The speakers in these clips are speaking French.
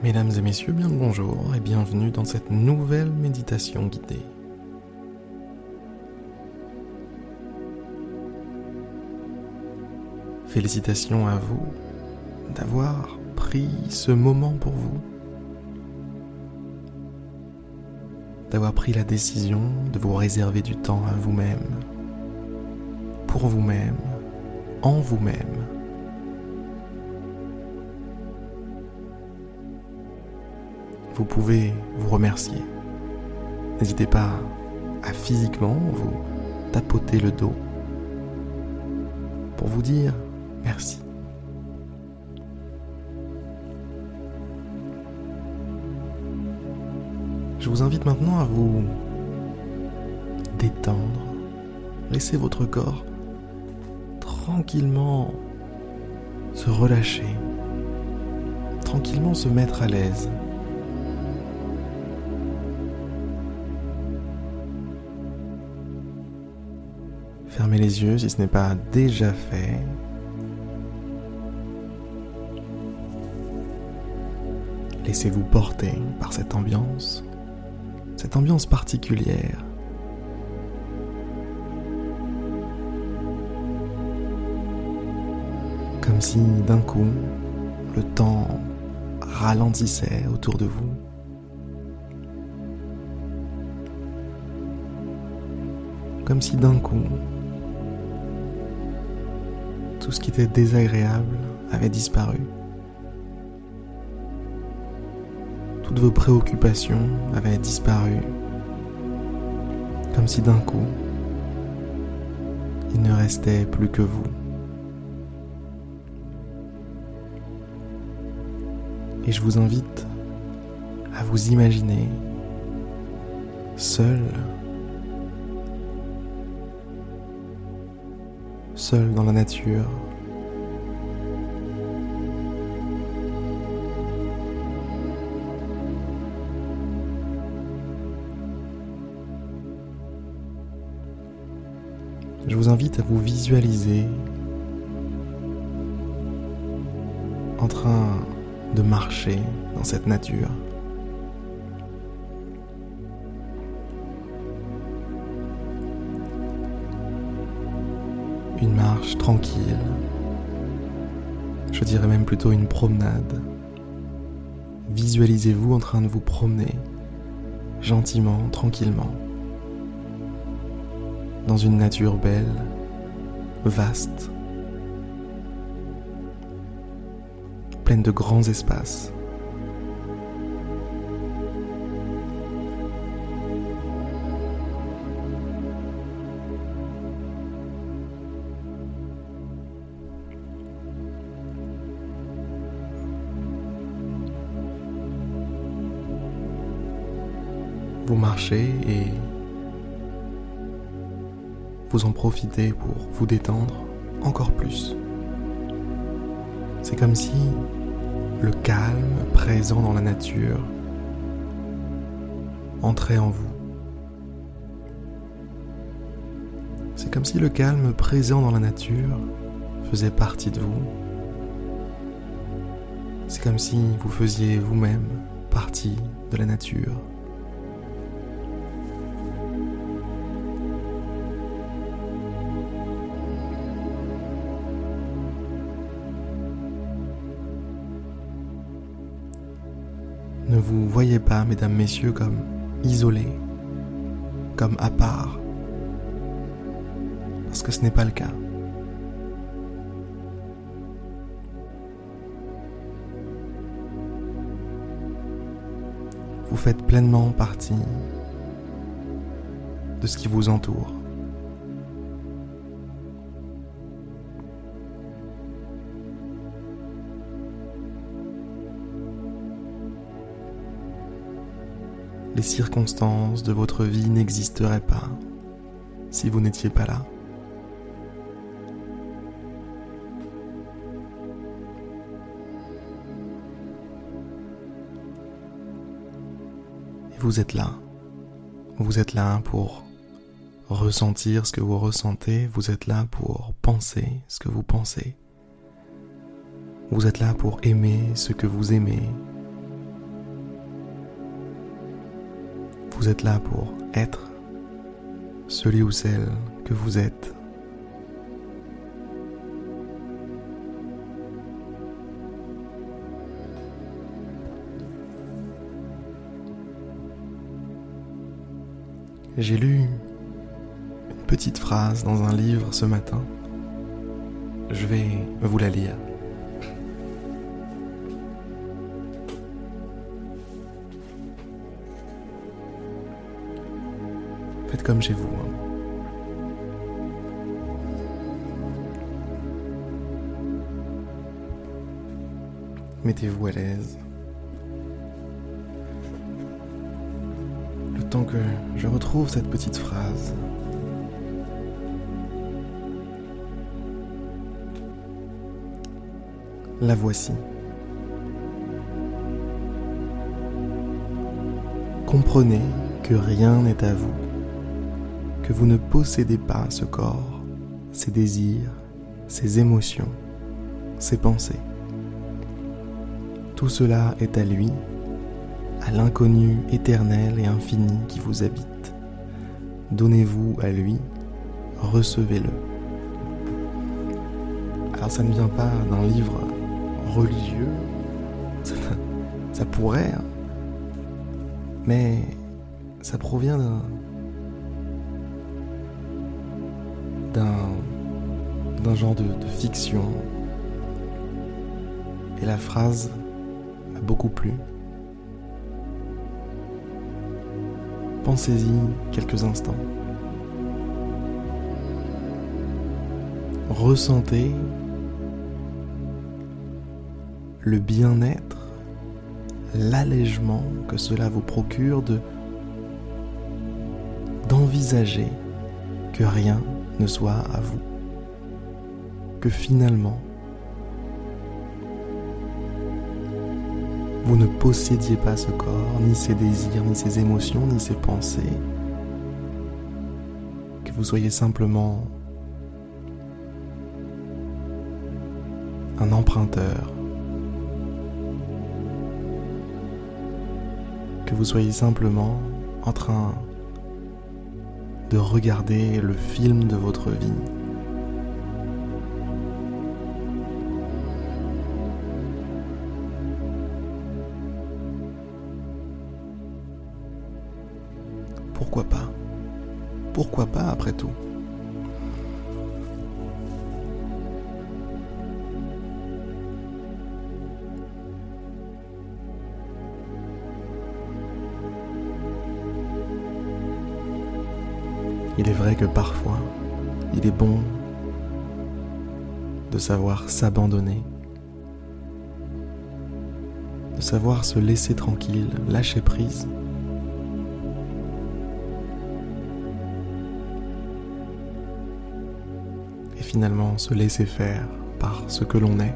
Mesdames et messieurs, bien le bonjour et bienvenue dans cette nouvelle méditation guidée. Félicitations à vous d'avoir pris ce moment pour vous, d'avoir pris la décision de vous réserver du temps à vous-même, pour vous-même, en vous-même. Vous pouvez vous remercier. N'hésitez pas à physiquement vous tapoter le dos pour vous dire merci. Je vous invite maintenant à vous détendre. Laissez votre corps tranquillement se relâcher, tranquillement se mettre à l'aise. Fermez les yeux si ce n'est pas déjà fait. Laissez-vous porter par cette ambiance, cette ambiance particulière. Comme si d'un coup, le temps ralentissait autour de vous. Comme si d'un coup, tout ce qui était désagréable avait disparu. Toutes vos préoccupations avaient disparu. Comme si d'un coup, il ne restait plus que vous. Et je vous invite à vous imaginer seul, seul dans la nature. Je vous invite à vous visualiser en train de marcher dans cette nature. Une marche tranquille, je dirais même plutôt une promenade. Visualisez-vous en train de vous promener gentiment, tranquillement, dans une nature belle, vaste, pleine de grands espaces. Vous marchez et vous en profitez pour vous détendre encore plus. C'est comme si le calme présent dans la nature entrait en vous. C'est comme si le calme présent dans la nature faisait partie de vous. C'est comme si vous faisiez vous-même partie de la nature. Ne vous voyez pas, mesdames, messieurs, comme isolés, comme à part, parce que ce n'est pas le cas. Vous faites pleinement partie de ce qui vous entoure. Les circonstances de votre vie n'existeraient pas si vous n'étiez pas là. Vous êtes là. Vous êtes là pour ressentir ce que vous ressentez. Vous êtes là pour penser ce que vous pensez. Vous êtes là pour aimer ce que vous aimez Vous êtes là pour être celui ou celle que vous êtes. J'ai lu une petite phrase dans un livre ce matin. Je vais vous la lire. Faites comme chez vous. Hein. Mettez-vous à l'aise. tant que je retrouve cette petite phrase. La voici. Comprenez que rien n'est à vous, que vous ne possédez pas ce corps, ses désirs, ses émotions, ses pensées. Tout cela est à lui à l'inconnu éternel et infini qui vous habite. Donnez-vous à lui, recevez-le. Alors ça ne vient pas d'un livre religieux, ça, pourrait, hein. mais ça provient d'un d'un genre de fiction. Et la phrase m'a beaucoup plu. Pensez-y quelques instants. Ressentez le bien-être, l'allègement que cela vous procure de d'envisager que rien ne soit à vous, que finalement vous ne possédiez pas ce corps, ni ses désirs, ni ses émotions, ni ses pensées, que vous soyez simplement un emprunteur, que vous soyez simplement en train de regarder le film de votre vie. pourquoi pas? Pourquoi pas après tout? Il est vrai que parfois, il est bon de savoir s'abandonner, de savoir se laisser tranquille, lâcher prise. finalement se laisser faire par ce que l'on est.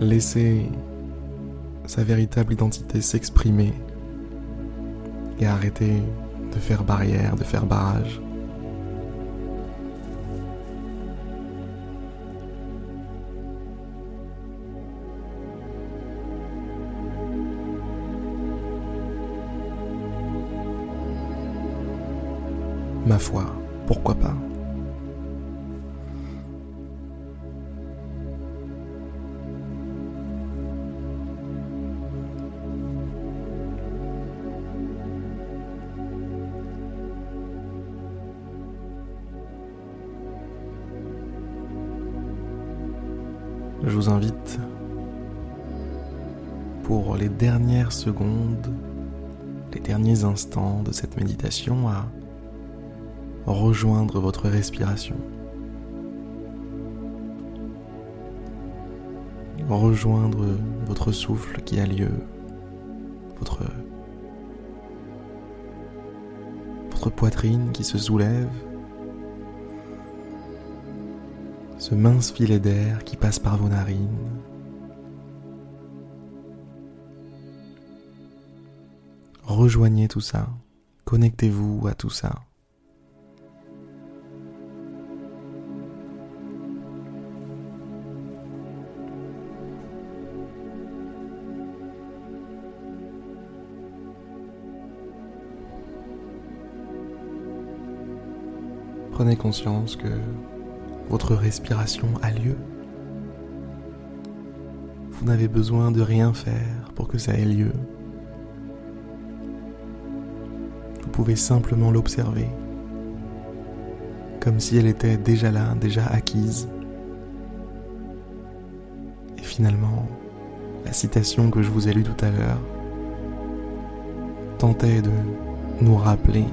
Laisser sa véritable identité s'exprimer et arrêter de faire barrière, de faire barrage. Ma foi, pourquoi pas? Je vous invite pour les dernières secondes, les derniers instants de cette méditation à rejoindre votre respiration. Rejoindre votre souffle qui a lieu, votre, poitrine qui se soulève, ce mince filet d'air qui passe par vos narines. Rejoignez tout ça, connectez-vous à tout ça. Prenez conscience que votre respiration a lieu. Vous n'avez besoin de rien faire pour que ça ait lieu. Vous pouvez simplement l'observer, comme si elle était déjà là, déjà acquise. Et finalement, la citation que je vous ai lue tout à l'heure tentait de nous rappeler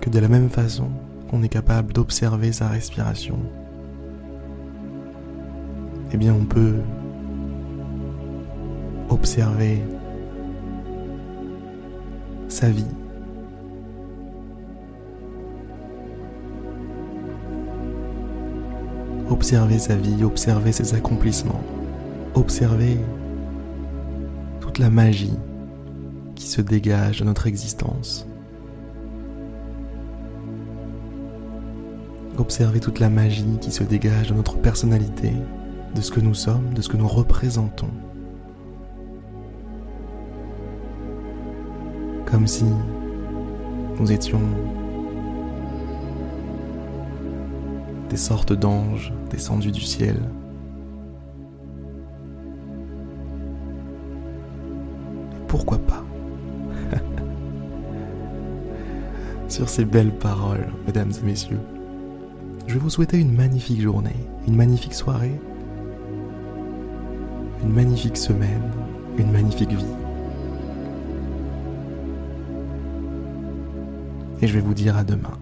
que de la même façon qu'on est capable d'observer sa respiration, eh bien on peut observer sa vie. Observer sa vie, observer ses accomplissements, observer toute la magie qui se dégage de notre existence. Observer toute la magie qui se dégage de notre personnalité, de ce que nous sommes, de ce que nous représentons. Comme si nous étions des sortes d'anges descendus du ciel. pourquoi pas Sur ces belles paroles, mesdames et messieurs, je vais vous souhaiter une magnifique journée, une magnifique soirée, une magnifique semaine, une magnifique vie. Et je vais vous dire à demain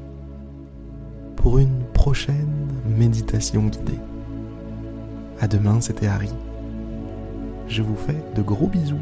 pour une prochaine méditation guidée. À demain, c'était Harry. Je vous fais de gros bisous.